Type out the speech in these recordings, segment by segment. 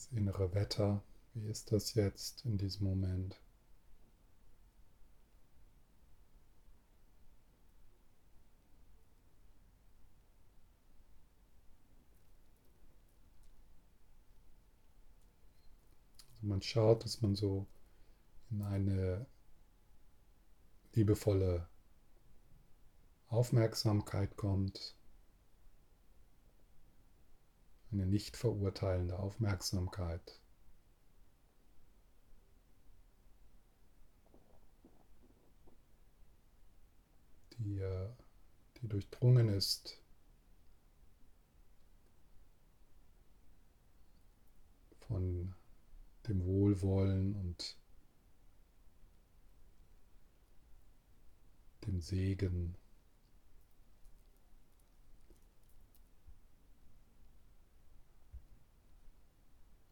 das innere Wetter. Wie ist das jetzt in diesem Moment? Also man schaut, dass man so in eine liebevolle Aufmerksamkeit kommt, eine nicht verurteilende Aufmerksamkeit. Die, äh, die durchdrungen ist von dem Wohlwollen und dem Segen.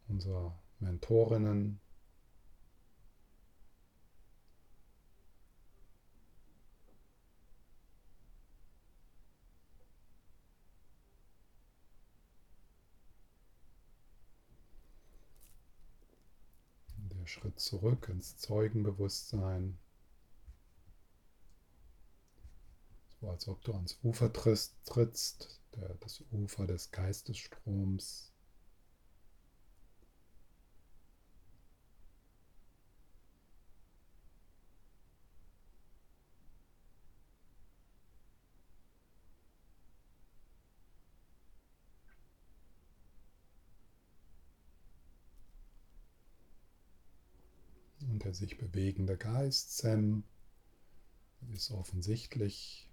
Unserer Mentorinnen. Der Schritt zurück ins Zeugenbewusstsein. So als ob du ans Ufer trittst, der, das Ufer des Geistesstroms. Und der sich bewegende Geist, Sam, ist offensichtlich.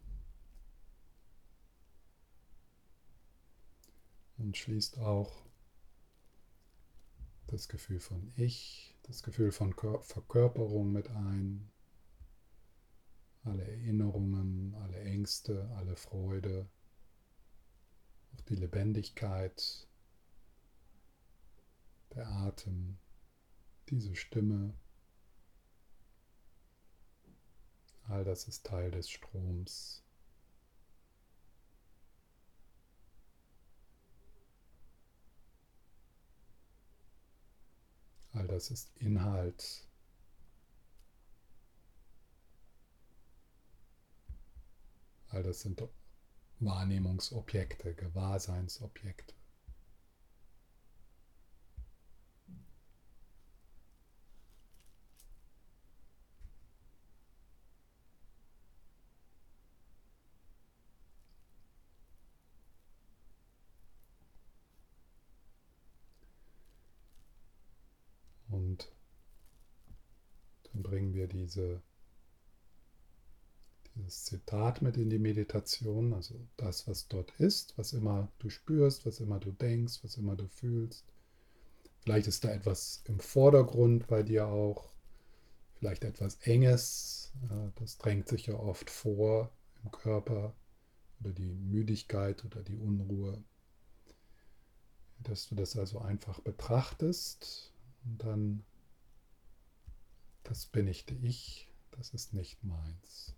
Und schließt auch das Gefühl von Ich, das Gefühl von Verkörperung mit ein, alle Erinnerungen, alle Ängste, alle Freude, auch die Lebendigkeit, der Atem, diese Stimme. All das ist Teil des Stroms. All das ist Inhalt. All das sind Wahrnehmungsobjekte, Gewahrseinsobjekte. Wir diese, dieses Zitat mit in die Meditation, also das, was dort ist, was immer du spürst, was immer du denkst, was immer du fühlst. Vielleicht ist da etwas im Vordergrund bei dir auch, vielleicht etwas Enges, das drängt sich ja oft vor im Körper oder die Müdigkeit oder die Unruhe. Dass du das also einfach betrachtest und dann das bin nicht ich, das ist nicht meins.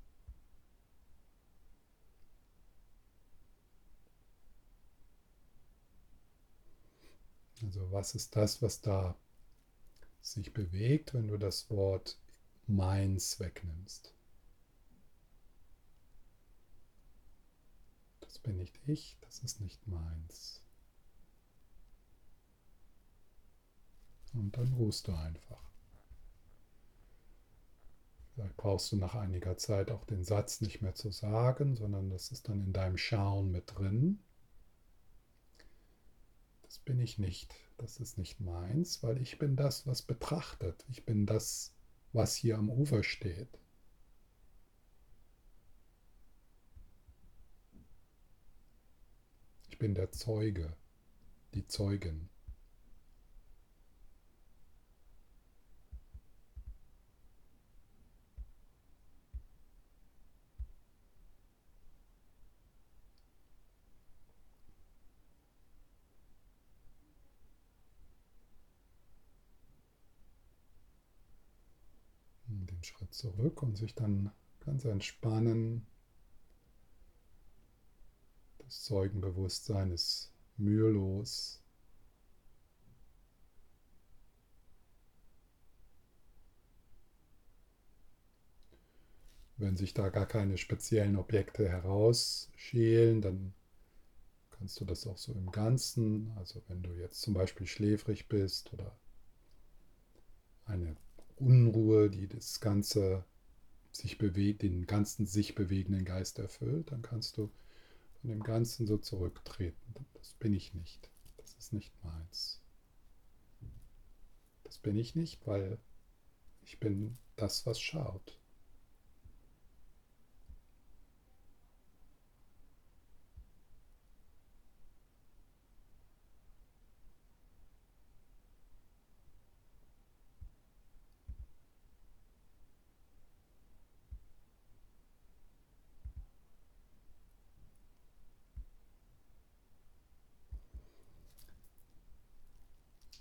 Also was ist das, was da sich bewegt, wenn du das Wort meins wegnimmst? Das bin nicht ich, das ist nicht meins. Und dann ruhst du einfach. Vielleicht brauchst du nach einiger Zeit auch den Satz nicht mehr zu sagen, sondern das ist dann in deinem Schauen mit drin. Das bin ich nicht, das ist nicht meins, weil ich bin das, was betrachtet. Ich bin das, was hier am Ufer steht. Ich bin der Zeuge, die Zeugin. zurück und sich dann ganz entspannen. Das Zeugenbewusstsein ist mühelos. Wenn sich da gar keine speziellen Objekte herausschälen, dann kannst du das auch so im Ganzen, also wenn du jetzt zum Beispiel schläfrig bist oder eine Unruhe, die das Ganze sich bewegt, den ganzen sich bewegenden Geist erfüllt, dann kannst du von dem Ganzen so zurücktreten. Das bin ich nicht. Das ist nicht meins. Das bin ich nicht, weil ich bin das, was schaut.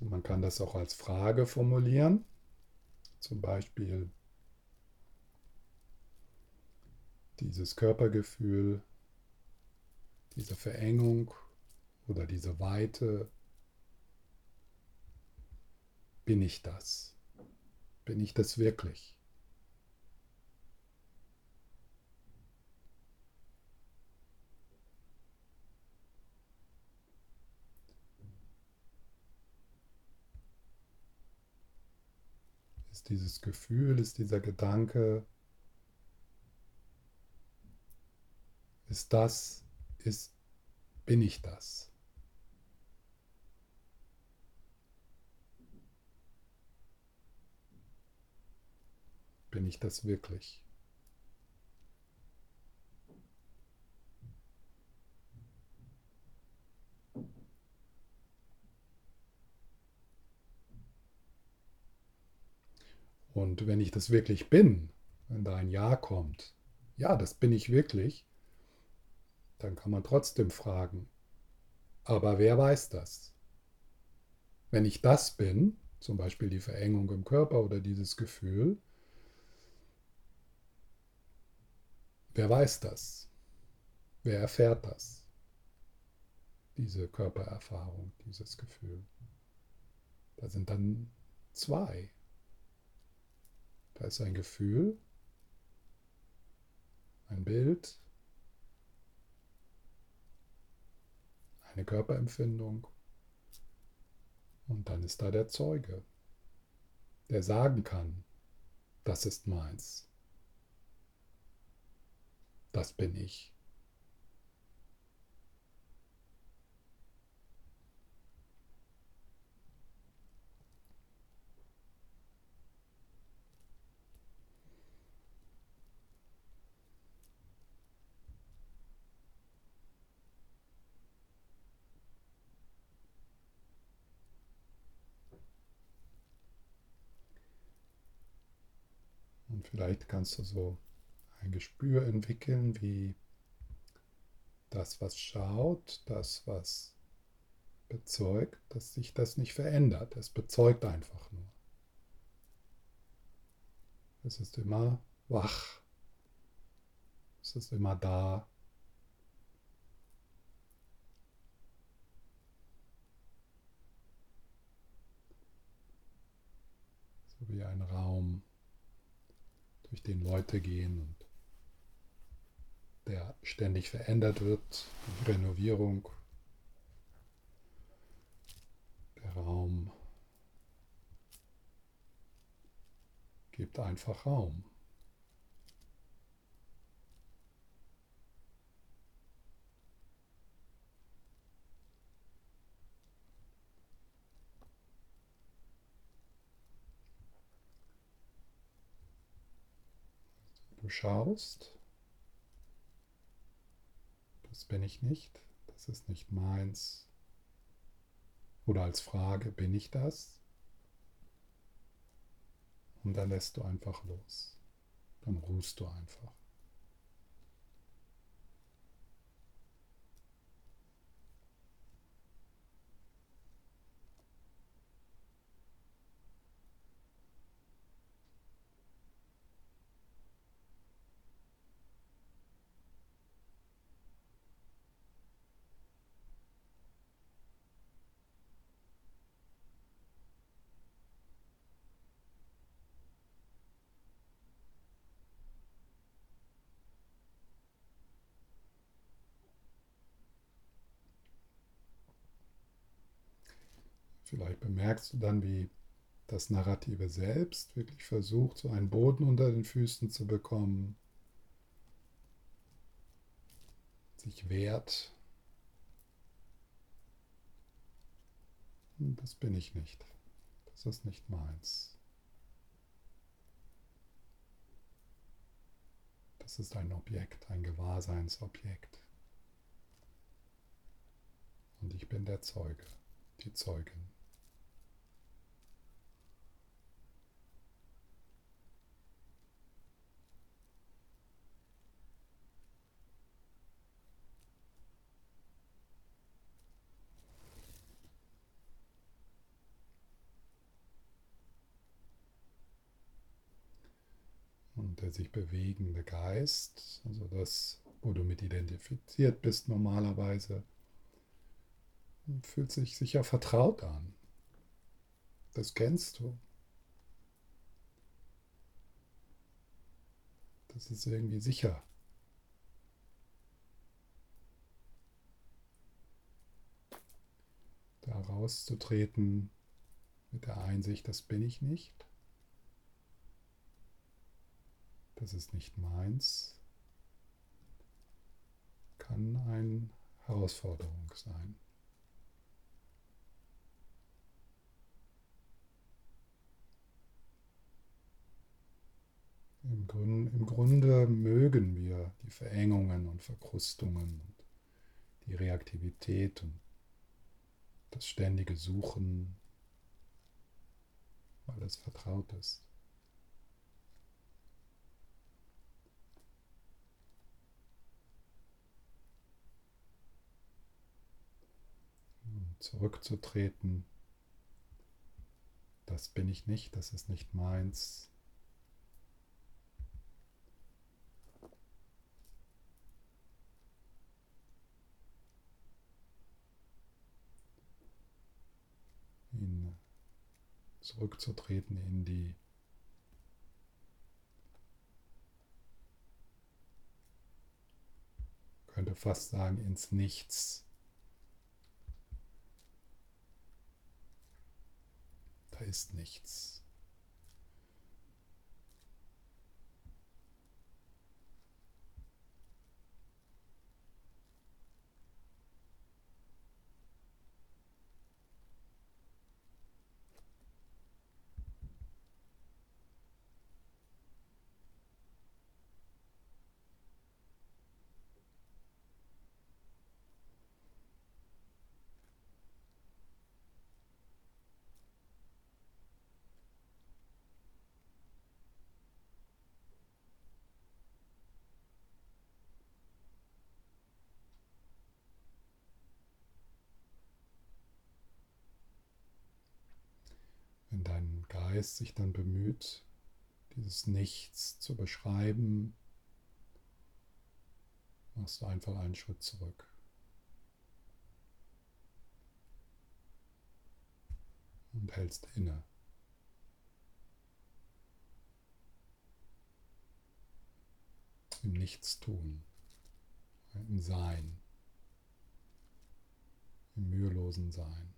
Man kann das auch als Frage formulieren. Zum Beispiel dieses Körpergefühl, diese Verengung oder diese Weite. Bin ich das? Bin ich das wirklich? Dieses Gefühl, ist dieser Gedanke, ist das, ist, bin ich das? Bin ich das wirklich? Und wenn ich das wirklich bin, wenn da ein Ja kommt, ja, das bin ich wirklich, dann kann man trotzdem fragen, aber wer weiß das? Wenn ich das bin, zum Beispiel die Verengung im Körper oder dieses Gefühl, wer weiß das? Wer erfährt das? Diese Körpererfahrung, dieses Gefühl. Da sind dann zwei. Da ist ein Gefühl, ein Bild, eine Körperempfindung und dann ist da der Zeuge, der sagen kann, das ist meins, das bin ich. Und vielleicht kannst du so ein Gespür entwickeln, wie das, was schaut, das, was bezeugt, dass sich das nicht verändert. Es bezeugt einfach nur. Es ist immer wach. Es ist immer da. So wie ein Raum durch den Leute gehen und der ständig verändert wird, die Renovierung, der Raum gibt einfach Raum. Du schaust, das bin ich nicht, das ist nicht meins. Oder als Frage, bin ich das? Und dann lässt du einfach los. Dann ruhst du einfach. Bemerkst du dann, wie das Narrative selbst wirklich versucht, so einen Boden unter den Füßen zu bekommen, sich wehrt. Das bin ich nicht. Das ist nicht meins. Das ist ein Objekt, ein Gewahrseinsobjekt. Und ich bin der Zeuge, die Zeugin. Und der sich bewegende Geist, also das, wo du mit identifiziert bist normalerweise, fühlt sich sicher vertraut an. Das kennst du. Das ist irgendwie sicher. Da rauszutreten mit der Einsicht, das bin ich nicht. Das ist nicht meins. Kann eine Herausforderung sein. Im, Grund, Im Grunde mögen wir die Verengungen und Verkrustungen und die Reaktivität und das ständige Suchen, weil es vertraut ist. Zurückzutreten, das bin ich nicht, das ist nicht meins, zurückzutreten in die könnte fast sagen ins Nichts. Da ist nichts. wenn dein Geist sich dann bemüht, dieses Nichts zu beschreiben, machst du einfach einen Schritt zurück. Und hältst inne. Im Nichtstun, im Sein, im mühelosen Sein.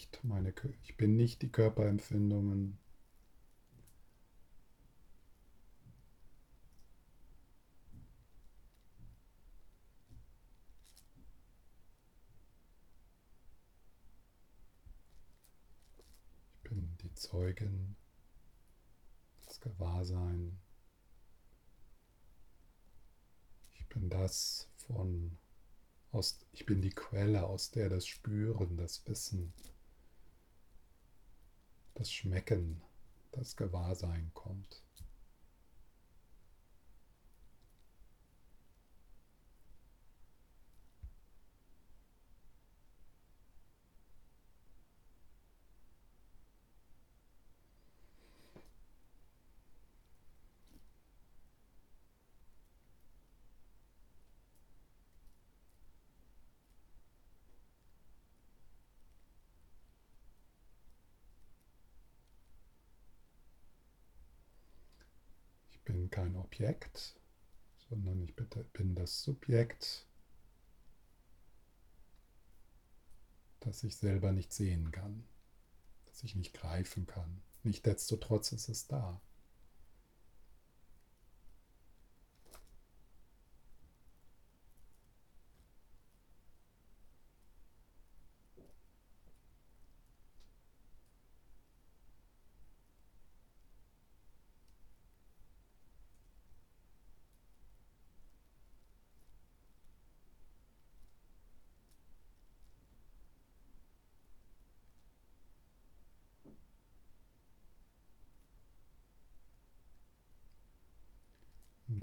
nicht meine, ich bin nicht die Körperempfindungen. Ich bin die Zeugin, das Gewahrsein. Ich bin das von aus, ich bin die Quelle, aus der das Spüren, das Wissen, das Schmecken, das Gewahrsein kommt. Bin kein Objekt, sondern ich bin das Subjekt, das ich selber nicht sehen kann, das ich nicht greifen kann. Nichtsdestotrotz ist es da.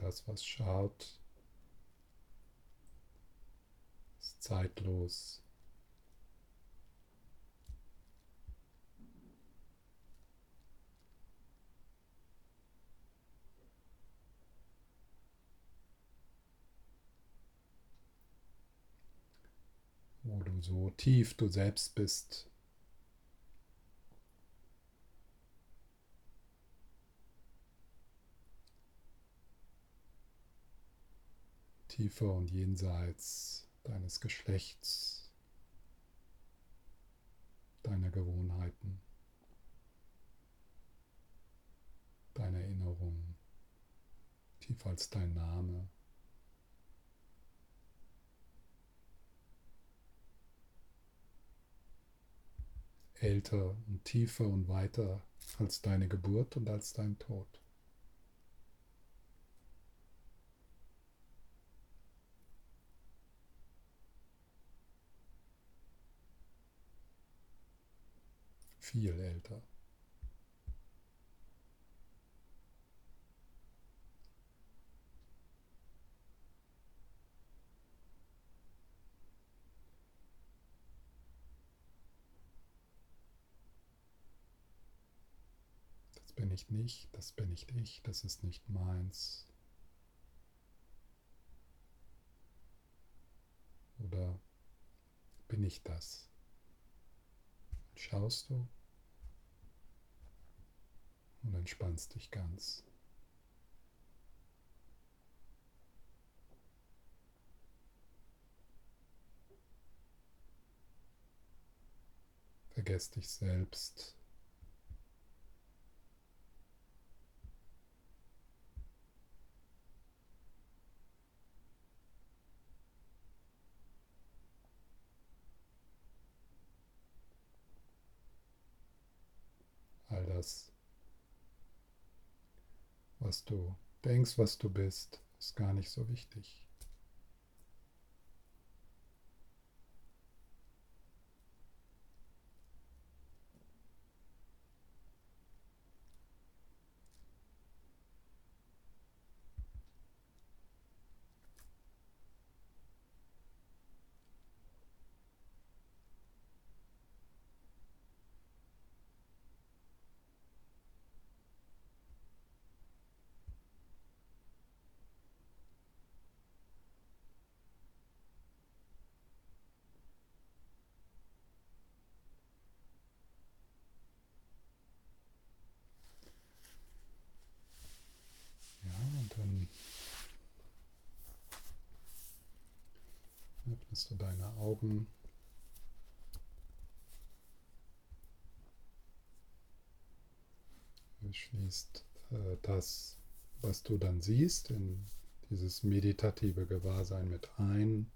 Das, was schaut, ist zeitlos. wo du so tief du selbst bist, tiefer und jenseits deines Geschlechts, deiner Gewohnheiten, deiner Erinnerungen, tiefer als dein Name. älter und tiefer und weiter als deine Geburt und als dein Tod. Viel älter. Das bin ich nicht, das bin nicht ich, das ist nicht meins. Oder bin ich das? Schaust du? Und entspannst dich ganz. Vergess dich selbst. All das was du denkst, was du bist, ist gar nicht so wichtig. öffnest du Du schließt äh, das, was du dann siehst, in dieses meditative Gewahrsein mit ein.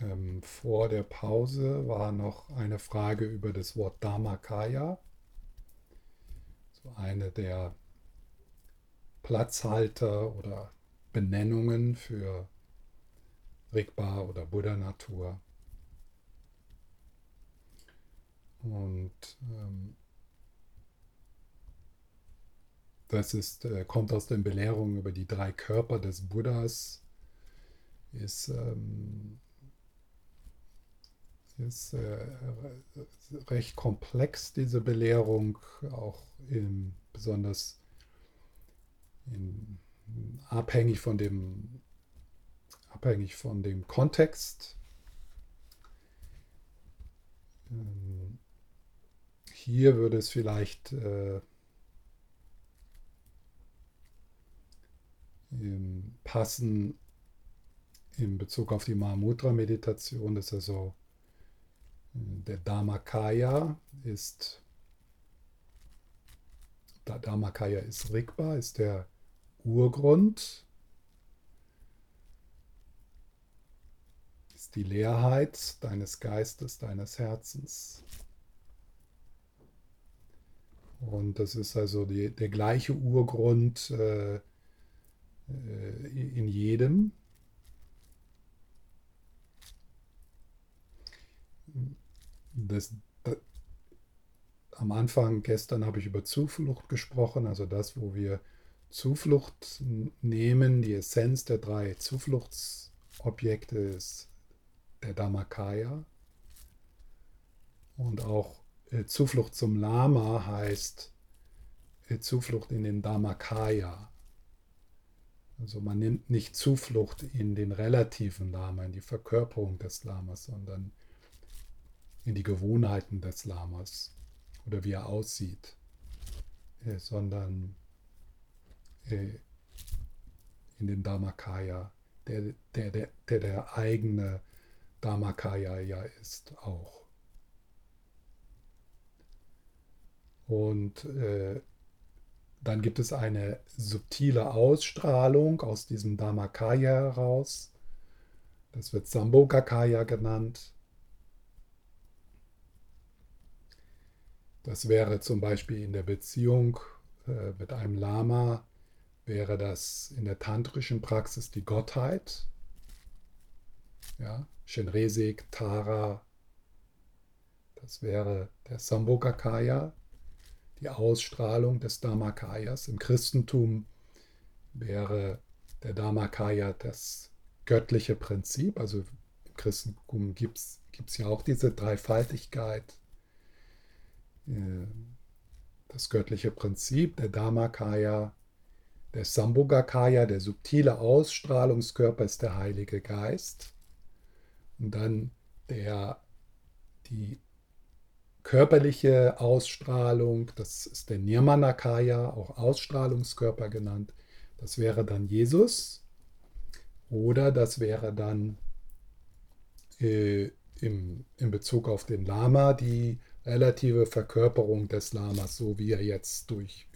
ähm, vor der Pause war noch eine Frage über das Wort Dharmakaya. So eine der Platzhalter oder Benennungen für Rigpa oder Buddha-Natur. Und ähm, das ist, äh, kommt aus den Belehrungen über die drei Körper des Buddhas, ist, ähm, ist äh, recht komplex, diese Belehrung, auch in, besonders in, abhängig von dem abhängig von dem Kontext. Ähm, hier würde es vielleicht äh, passen in Bezug auf die Mahamudra-Meditation, ist also äh, der Dharmakaya ist Dharmakaya ist Rigpa, ist der Urgrund, ist die Leerheit deines Geistes, deines Herzens. Und das ist also die, der gleiche Urgrund äh, äh in jedem. Das, das, am Anfang, gestern habe ich über Zuflucht gesprochen, also das, wo wir Zuflucht nehmen, die Essenz der drei Zufluchtsobjekte ist der Dhammakaya. Und auch äh, Zuflucht zum Lama heißt äh, Zuflucht in den Dhammakaya. Also man nimmt nicht Zuflucht in den relativen Lama, in die Verkörperung des Lamas, sondern in die Gewohnheiten des Lamas oder wie er aussieht, äh, sondern in den Dhammakaya, der der, der, der, der eigene Dharmakaya ja ist auch. Und äh, dann gibt es eine subtile Ausstrahlung aus diesem Dharmakaya heraus. Das wird Sambhogakaya genannt. Das wäre zum Beispiel in der Beziehung äh, mit einem Lama, wäre das in der tantrischen Praxis die Gottheit. Ja, Shenresik, Tara, das wäre der Sambhogakaya, die Ausstrahlung des Dharmakayas. Im Christentum wäre der Dharmakaya das göttliche Prinzip. Also im Christentum gibt es ja auch diese Dreifaltigkeit. Äh, das göttliche Prinzip, der Dharmakaya, der Sambhogakaya, der subtile Ausstrahlungskörper ist der Heilige Geist. Und dann der, die körperliche Ausstrahlung, das ist der Nirmanakaya, auch Ausstrahlungskörper genannt. Das wäre dann Jesus. Oder das wäre dann äh, im, in Bezug auf den Lama die relative Verkörperung des Lamas, so wie er jetzt durch,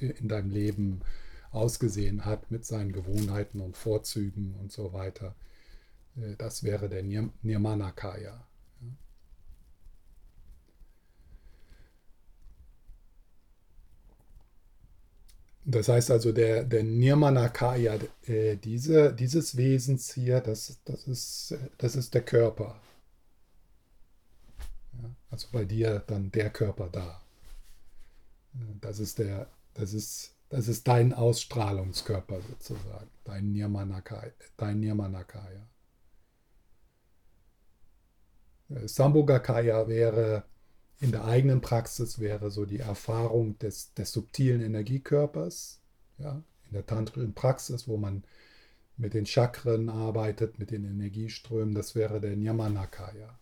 in deinem Leben ausgesehen hat, mit seinen Gewohnheiten und Vorzügen und so weiter. Äh, das wäre der Nirmanakaya. Das heißt also, der, der Nirmanakaya, äh, diese, dieses Wesens hier, das, das, ist, das ist der Körper. Also bei dir dann der Körper da. Das ist, der, das ist, das ist dein Ausstrahlungskörper sozusagen, dein Nirmanakaya. Dein Nirmanakaya. Sambhogakaya wäre in der eigenen Praxis wäre so die Erfahrung des, des subtilen Energiekörpers, ja, in der tantrischen Praxis, wo man mit den Chakren arbeitet, mit den Energieströmen, das wäre der Nyamanakaya.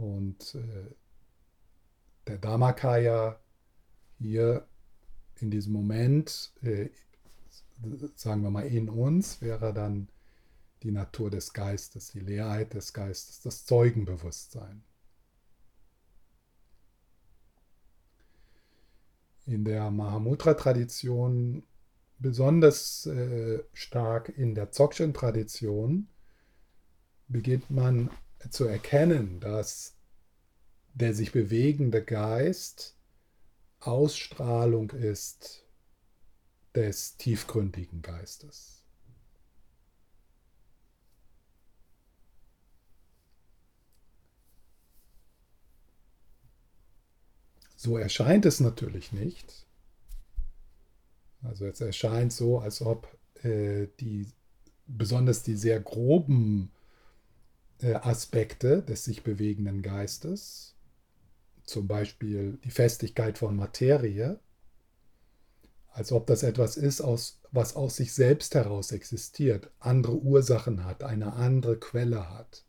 Und äh, der Dharmakaya hier in diesem Moment, äh, sagen wir mal in uns, wäre dann die Natur des Geistes, die Leerheit des Geistes, das Zeugenbewusstsein. In der Mahamudra-Tradition, besonders äh, stark in der Dzogchen-Tradition, beginnt man zu erkennen, dass der sich bewegende Geist Ausstrahlung ist des tiefgründigen Geistes. So erscheint es natürlich nicht. Also es erscheint so, als ob äh, die besonders die sehr groben Aspekte des sich bewegenden Geistes, zum Beispiel die Festigkeit von Materie, als ob das etwas ist, aus, was aus sich selbst heraus existiert, andere Ursachen hat, eine andere Quelle hat.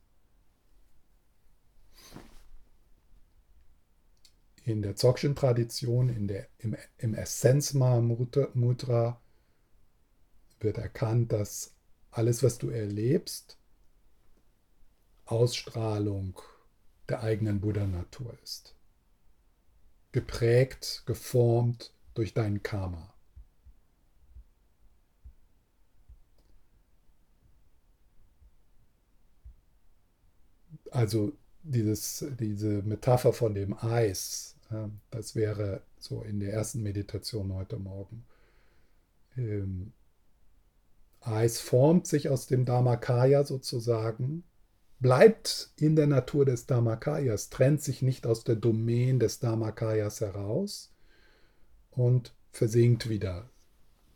In der Dzogchen-Tradition, im, im Essenz-Mahamudra, wird erkannt, dass alles, was du erlebst, Ausstrahlung der eigenen Buddha-Natur ist. Geprägt, geformt durch dein Karma. Also dieses, diese Metapher von dem Eis, das wäre so in der ersten Meditation heute Morgen. Ähm, Eis formt sich aus dem Dharmakaya sozusagen, bleibt in der Natur des Dharmakayas, trennt sich nicht aus der Domain des Dharmakayas heraus und versinkt wieder,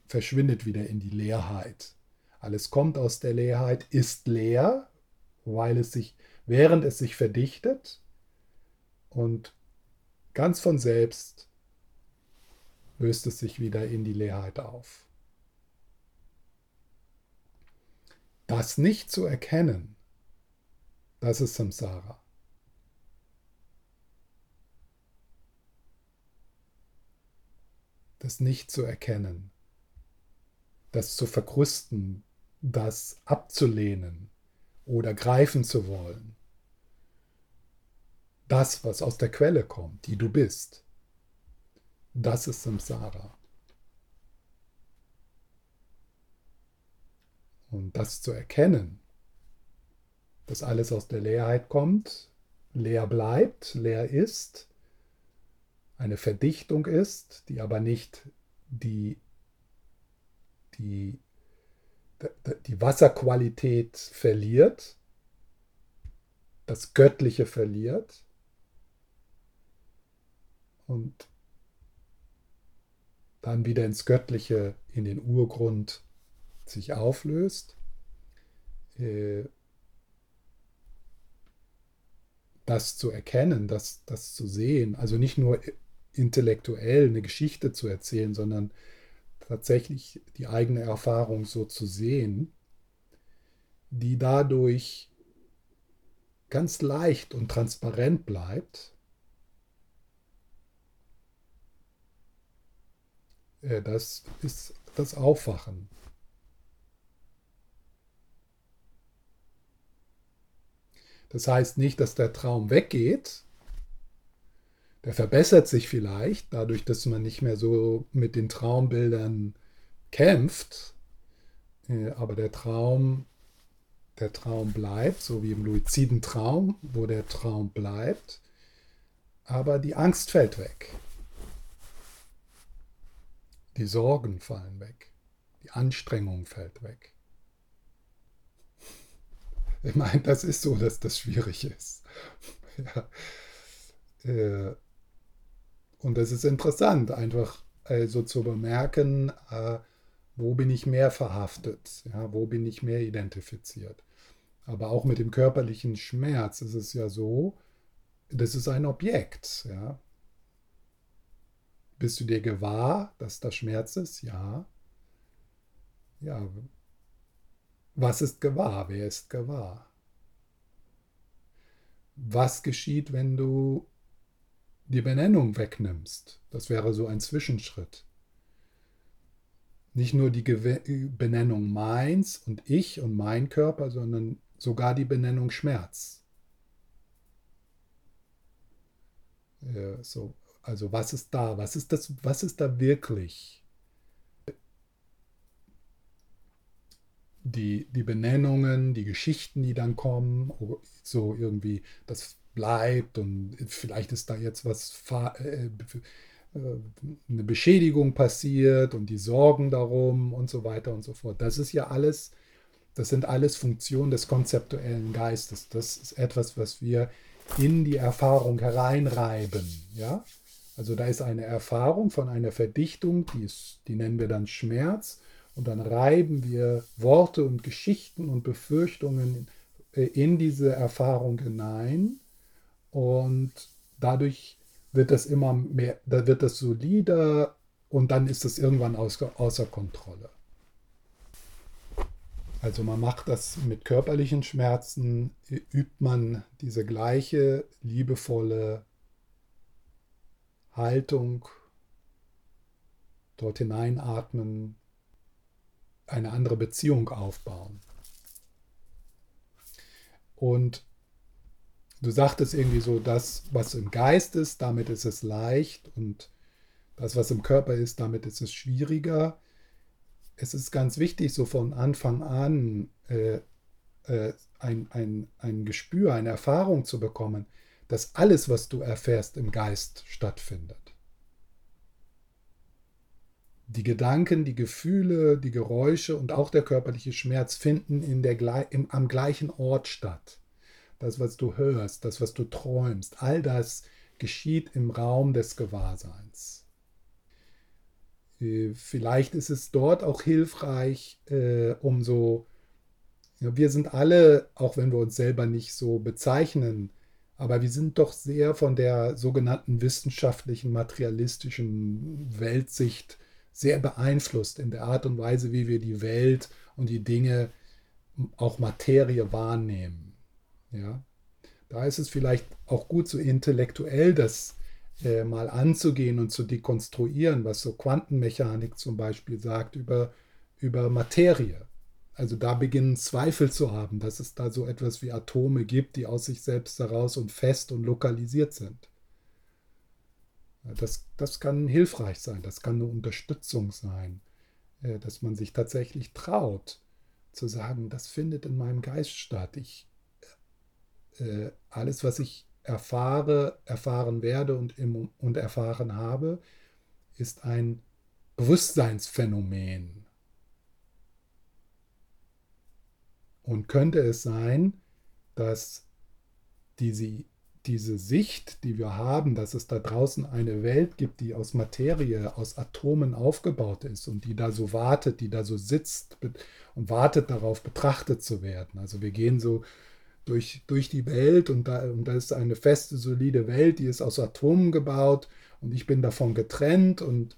verschwindet wieder in die Leerheit. Alles kommt aus der Leerheit, ist leer, weil es sich, während es sich verdichtet und ganz von selbst löst es sich wieder in die Leerheit auf. Das nicht zu erkennen, das ist Samsara. Das nicht zu erkennen, das zu verkrüsten, das abzulehnen oder greifen zu wollen. Das, was aus der Quelle kommt, die du bist, das ist Samsara. Und das zu erkennen, dass alles aus der Leerheit kommt, leer bleibt, leer ist, eine Verdichtung ist, die aber nicht die, die, die Wasserqualität verliert, das Göttliche verliert. Und dann wieder ins Göttliche, in den Urgrund sich auflöst, äh, das zu erkennen, das, das zu sehen, also nicht nur intellektuell eine Geschichte zu erzählen, sondern tatsächlich die eigene Erfahrung so zu sehen, die dadurch ganz leicht und transparent bleibt, äh, das ist das Aufwachen. Das heißt nicht, dass der Traum weggeht. Der verbessert sich vielleicht dadurch, dass man nicht mehr so mit den Traumbildern kämpft. Äh, aber der Traum, der Traum bleibt, so wie im luiziden Traum, wo der Traum bleibt. Aber die Angst fällt weg. Die Sorgen fallen weg. Die Anstrengung fällt weg. Ich meine, das ist so, dass das schwierig ist. ja. Äh, und es ist interessant, einfach also zu bemerken, äh, wo bin ich mehr verhaftet, ja, wo bin ich mehr identifiziert. Aber auch mit dem körperlichen Schmerz ist es ja so, das ist ein Objekt. Ja. Bist du dir gewahr, dass das Schmerz ist? Ja. Ja, was ist gewahr? Wer ist gewahr? Was geschieht, wenn du die Benennung wegnimmst? Das wäre so ein Zwischenschritt. Nicht nur die Benennung meins und ich und mein Körper, sondern sogar die Benennung Schmerz. Ja, so, also was ist da? Was ist das? Was ist da wirklich? Die, die Benennungen, die Geschichten, die dann kommen, so irgendwie, das bleibt und vielleicht ist da jetzt was, äh, äh, eine Beschädigung passiert und die Sorgen darum und so weiter und so fort. Das ist ja alles, das sind alles Funktionen des konzeptuellen Geistes. Das ist etwas, was wir in die Erfahrung hereinreiben. Ja? Also da ist eine Erfahrung von einer Verdichtung, die, ist, die nennen wir dann Schmerz. Und dann reiben wir Worte und Geschichten und Befürchtungen in diese Erfahrung hinein. Und dadurch wird das immer mehr, da wird das solider und dann ist es irgendwann außer Kontrolle. Also man macht das mit körperlichen Schmerzen, übt man diese gleiche liebevolle Haltung, dort hineinatmen, eine andere Beziehung aufbauen. Und du sagtest irgendwie so, das, was im Geist ist, damit ist es leicht und das, was im Körper ist, damit ist es schwieriger es ist ganz wichtig, so von Anfang an äh, äh, ein, ein, ein Gespür, eine Erfahrung zu bekommen, dass alles, was du erfährst, im Geist stattfindet. Die Gedanken, die Gefühle, die Geräusche und auch der körperliche Schmerz finden in der, im, am gleichen Ort statt. Das, was du hörst, das, was du träumst, all das geschieht im Raum des Gewahrseins. Äh, vielleicht ist es dort auch hilfreich, äh, um so, ja, wir sind alle, auch wenn wir uns selber nicht so bezeichnen, aber wir sind doch sehr von der sogenannten wissenschaftlichen, materialistischen Weltsicht sehr beeinflusst in der Art und Weise, wie wir die Welt und die Dinge, auch Materie wahrnehmen. Ja? Da ist es vielleicht auch gut, so intellektuell das äh, mal anzugehen und zu dekonstruieren, was so Quantenmechanik zum Beispiel sagt über, über Materie. Also da beginnen Zweifel zu haben, dass es da so etwas wie Atome gibt, die aus sich selbst heraus und fest und lokalisiert sind. Das, das kann hilfreich sein, das kann eine Unterstützung sein, äh, dass man sich tatsächlich traut zu sagen, das findet in meinem Geist statt. Ich, äh, alles, was ich erfahre, erfahren werde und, im, und erfahren habe, ist ein Bewusstseinsphänomen. Und könnte es sein, dass diese, diese Sicht, die wir haben, dass es da draußen eine Welt gibt, die aus Materie, aus Atomen aufgebaut ist und die da so wartet, die da so sitzt und wartet darauf, betrachtet zu werden. Also wir gehen so durch, durch die Welt und da, und da ist eine feste, solide Welt, die ist aus Atomen gebaut und ich bin davon getrennt und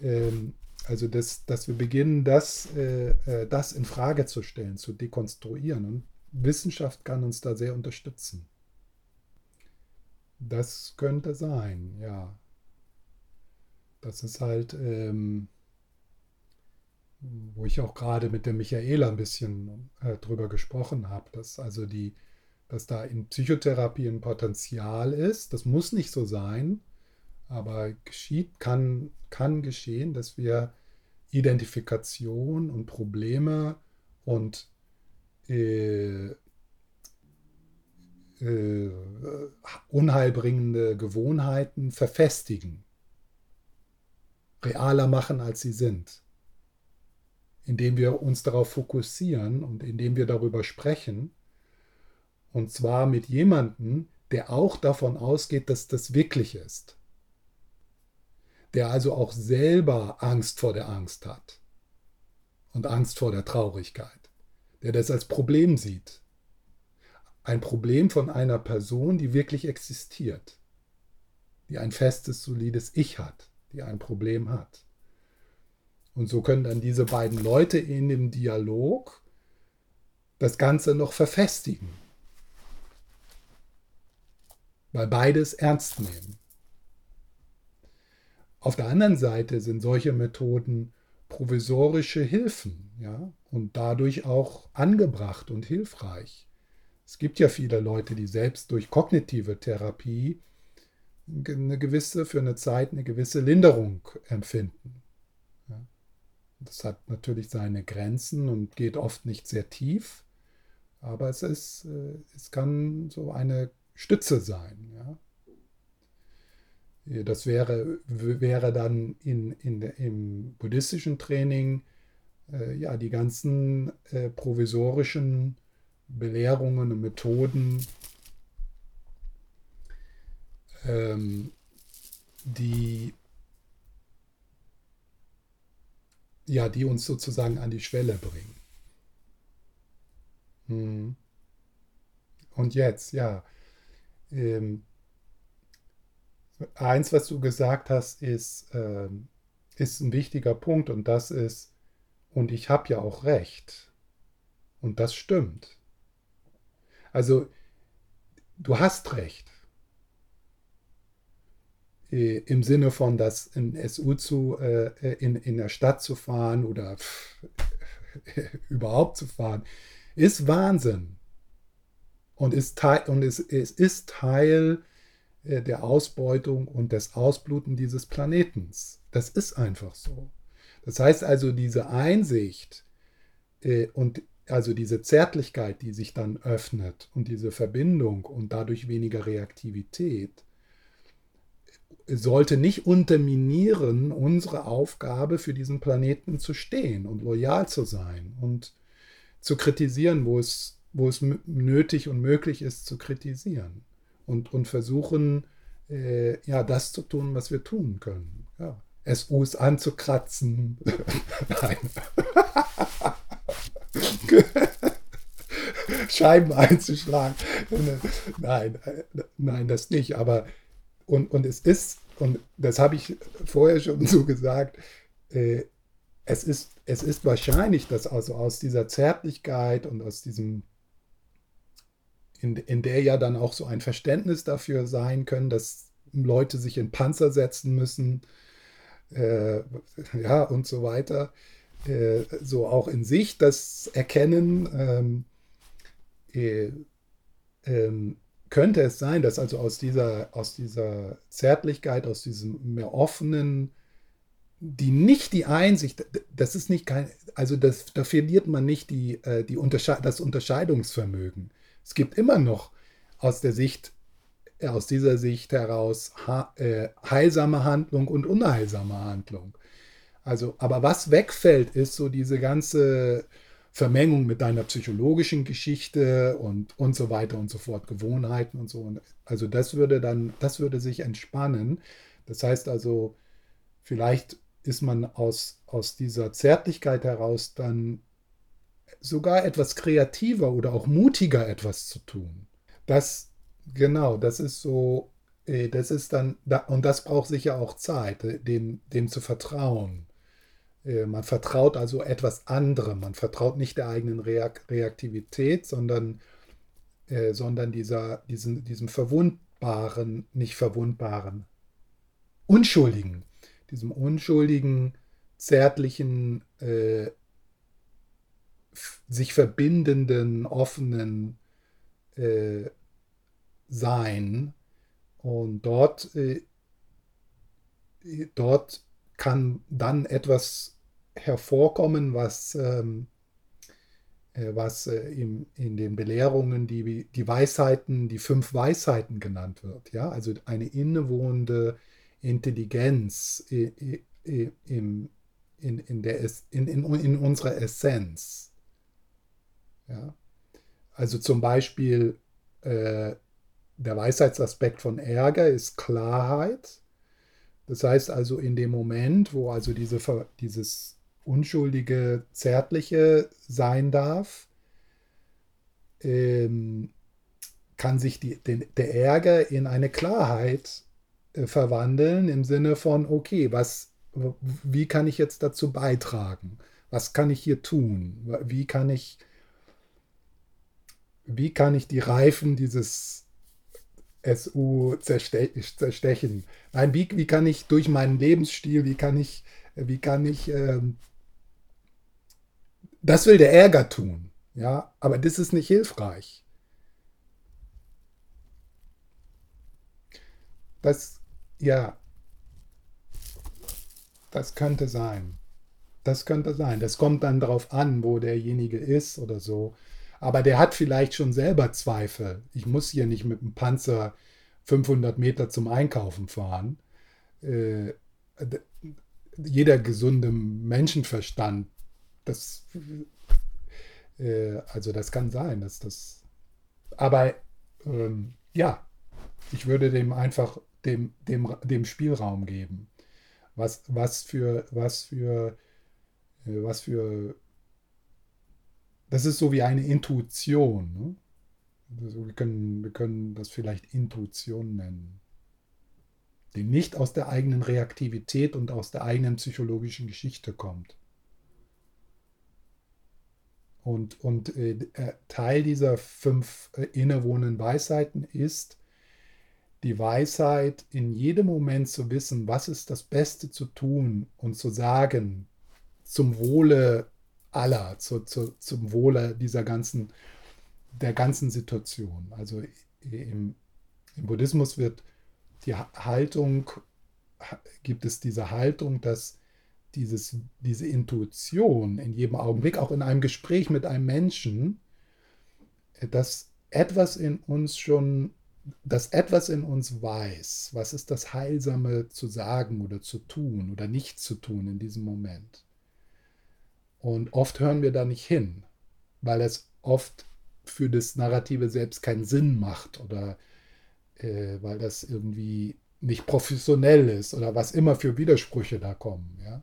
ähm, also das, dass wir beginnen, das, äh, äh, das in Frage zu stellen, zu dekonstruieren. Und Wissenschaft kann uns da sehr unterstützen. Das könnte sein, ja. Das ist halt, ähm, wo ich auch gerade mit der Michaela ein bisschen äh, drüber gesprochen habe, dass also die, dass da in Psychotherapie ein Potenzial ist. Das muss nicht so sein, aber geschieht, kann, kann geschehen, dass wir Identifikation und Probleme und äh, äh, unheilbringende Gewohnheiten verfestigen, realer machen, als sie sind indem wir uns darauf fokussieren und indem wir darüber sprechen. Und zwar mit jemandem, der auch davon ausgeht, dass das wirklich ist. Der also auch selber Angst vor der Angst hat und Angst vor der Traurigkeit. Der das als Problem sieht. Ein Problem von einer Person, die wirklich existiert. Die ein festes, solides Ich hat, die ein Problem hat. Und so können dann diese beiden Leute in dem Dialog das Ganze noch verfestigen. Weil beides ernst nehmen. Auf der anderen Seite sind solche Methoden provisorische Hilfen ja, und dadurch auch angebracht und hilfreich. Es gibt ja viele Leute, die selbst durch kognitive Therapie eine gewisse, für eine Zeit eine gewisse Linderung empfinden Das hat natürlich seine Grenzen und geht oft nicht sehr tief, aber es, ist, äh, es kann so eine Stütze sein. Das wäre, wäre dann in, in, im buddhistischen Training äh, ja, die ganzen äh, provisorischen Belehrungen und Methoden, ähm, die, ja, die uns sozusagen an die Schwelle bringen. Hm. Und jetzt, ja, ähm, eins, was du gesagt hast, ist, ähm, ist ein wichtiger Punkt und das ist, und ich habe ja auch recht. Und das stimmt. Also, du hast recht. Äh, Im Sinne von, dass in SU zu, äh, in, in der Stadt zu fahren oder überhaupt zu fahren, ist Wahnsinn. Und, ist Teil, und es, es ist Teil äh, der Ausbeutung und des Ausbluten dieses Planetens. Das ist einfach so. Das heißt also, diese Einsicht äh, und also diese Zärtlichkeit, die sich dann öffnet und diese Verbindung und dadurch weniger Reaktivität, sollte nicht unterminieren unsere Aufgabe, für diesen Planeten zu stehen und loyal zu sein und zu kritisieren, wo es, wo es nötig und möglich ist zu kritisieren und, und versuchen, äh, ja, das zu tun, was wir tun können. Ja. SUs anzukratzen. Nein. Scheiben einzuschlagen. Nein, nein, das nicht. Aber und, und es ist, und das habe ich vorher schon so gesagt, äh, es, ist, es ist wahrscheinlich, dass also aus dieser Zärtlichkeit und aus diesem, in, in der ja dann auch so ein Verständnis dafür sein können, dass Leute sich in Panzer setzen müssen, äh, ja, und so weiter. Äh, so auch in sich das Erkennen, ähm, äh, ähm, könnte es sein, dass also aus dieser, aus dieser Zärtlichkeit, aus diesem mehr offenen, die nicht die Einsicht, das ist nicht kein, also das, da verliert man nicht die, äh, die Untersche das Unterscheidungsvermögen. Es gibt immer noch aus der Sicht aus dieser Sicht heraus äh, heilsame Handlung und unheilsame Handlung. Also, aber was wegfällt, ist so diese ganze Vermengung mit deiner psychologischen Geschichte und, und so weiter und so fort, Gewohnheiten und so. Also das würde dann, das würde sich entspannen. Das heißt also, vielleicht ist man aus, aus dieser Zärtlichkeit heraus dann sogar etwas kreativer oder auch mutiger etwas zu tun. Das Genau, das ist so, äh, das ist dann, und das braucht sicher auch Zeit, äh, dem, dem zu vertrauen. Äh, man vertraut also etwas anderem. Man vertraut nicht der eigenen Reaktivität, sondern, sondern dieser, diesen, diesem verwundbaren, nicht verwundbaren, unschuldigen, diesem unschuldigen, zärtlichen, äh, sich verbindenden, offenen äh, sein. Und dort, äh, dort kann dann etwas hervorkommen, was, ähm, äh, was äh, in, in den Belehrungen die, die Weisheiten, die fünf Weisheiten genannt wird. Ja? Also eine innewohnende Intelligenz in, in, in, der, in, in, in unserer Essenz. Ja? Also zum Beispiel äh, der Weisheitsaspekt von Ärger ist Klarheit. Das heißt also in dem Moment, wo also diese, dieses unschuldige, zärtliche sein darf, ähm, kann sich die, den, der Ärger in eine Klarheit äh, verwandeln im Sinne von, okay, was, wie kann ich jetzt dazu beitragen? Was kann ich hier tun? Wie kann ich, wie kann ich die Reifen dieses SU zerste zerstechen. Nein, wie, wie kann ich durch meinen Lebensstil, wie kann ich, wie kann ich, ähm, das will der Ärger tun, ja, aber das ist nicht hilfreich. Das, ja, das könnte sein. das könnte sein. Das kommt dann darauf an, wo derjenige ist oder so. Aber der hat vielleicht schon selber Zweifel. Ich muss hier nicht mit dem Panzer 500 Meter zum Einkaufen fahren. Äh, jeder gesunde Menschenverstand, das, äh, also das kann sein, dass das. Aber ähm, ja, ich würde dem einfach dem, dem, dem Spielraum geben. Was, was für, was für, äh, was für, das ist so wie eine Intuition. Ne? Also wir, können, wir können das vielleicht Intuition nennen. Die nicht aus der eigenen Reaktivität und aus der eigenen psychologischen Geschichte kommt. Und, und äh, Teil dieser fünf äh, innewohnenden Weisheiten ist, die Weisheit, in jedem Moment zu wissen, was ist das Beste zu tun und zu sagen, zum Wohle aller, zu, zu, zum Wohle dieser ganzen, der ganzen Situation. Also im, im Buddhismus wird die Haltung, gibt es diese Haltung, dass dieses, diese Intuition in jedem Augenblick, auch in einem Gespräch mit einem Menschen, dass etwas in uns schon dass etwas in uns weiß, was ist das Heilsame zu sagen oder zu tun oder nicht zu tun in diesem Moment. Und oft hören wir da nicht hin, weil es oft für das Narrative selbst keinen Sinn macht oder äh, weil das irgendwie nicht professionell ist oder was immer für Widersprüche da kommen. Ja?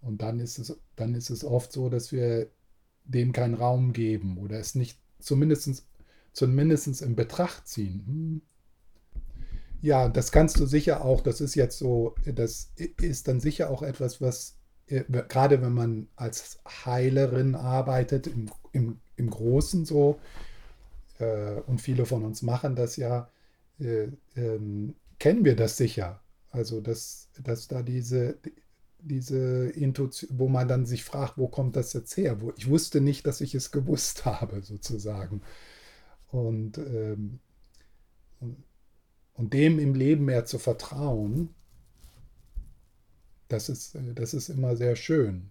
Und dann ist, es, dann ist es oft so, dass wir dem keinen Raum geben oder es nicht zumindest zumindest in Betracht ziehen. Hm. Ja, das kannst du sicher auch, das ist jetzt so, das ist dann sicher auch etwas, was, gerade wenn man als Heilerin arbeitet, im, im, im Großen so, äh, und viele von uns machen das ja, äh, ähm, kennen wir das sicher. Also, dass, dass da diese, diese Intuition, wo man dann sich fragt, wo kommt das jetzt her? Wo, ich wusste nicht, dass ich es gewusst habe, sozusagen. Und, ähm, und, dem im Leben mehr zu vertrauen, das ist, äh, das ist immer sehr schön.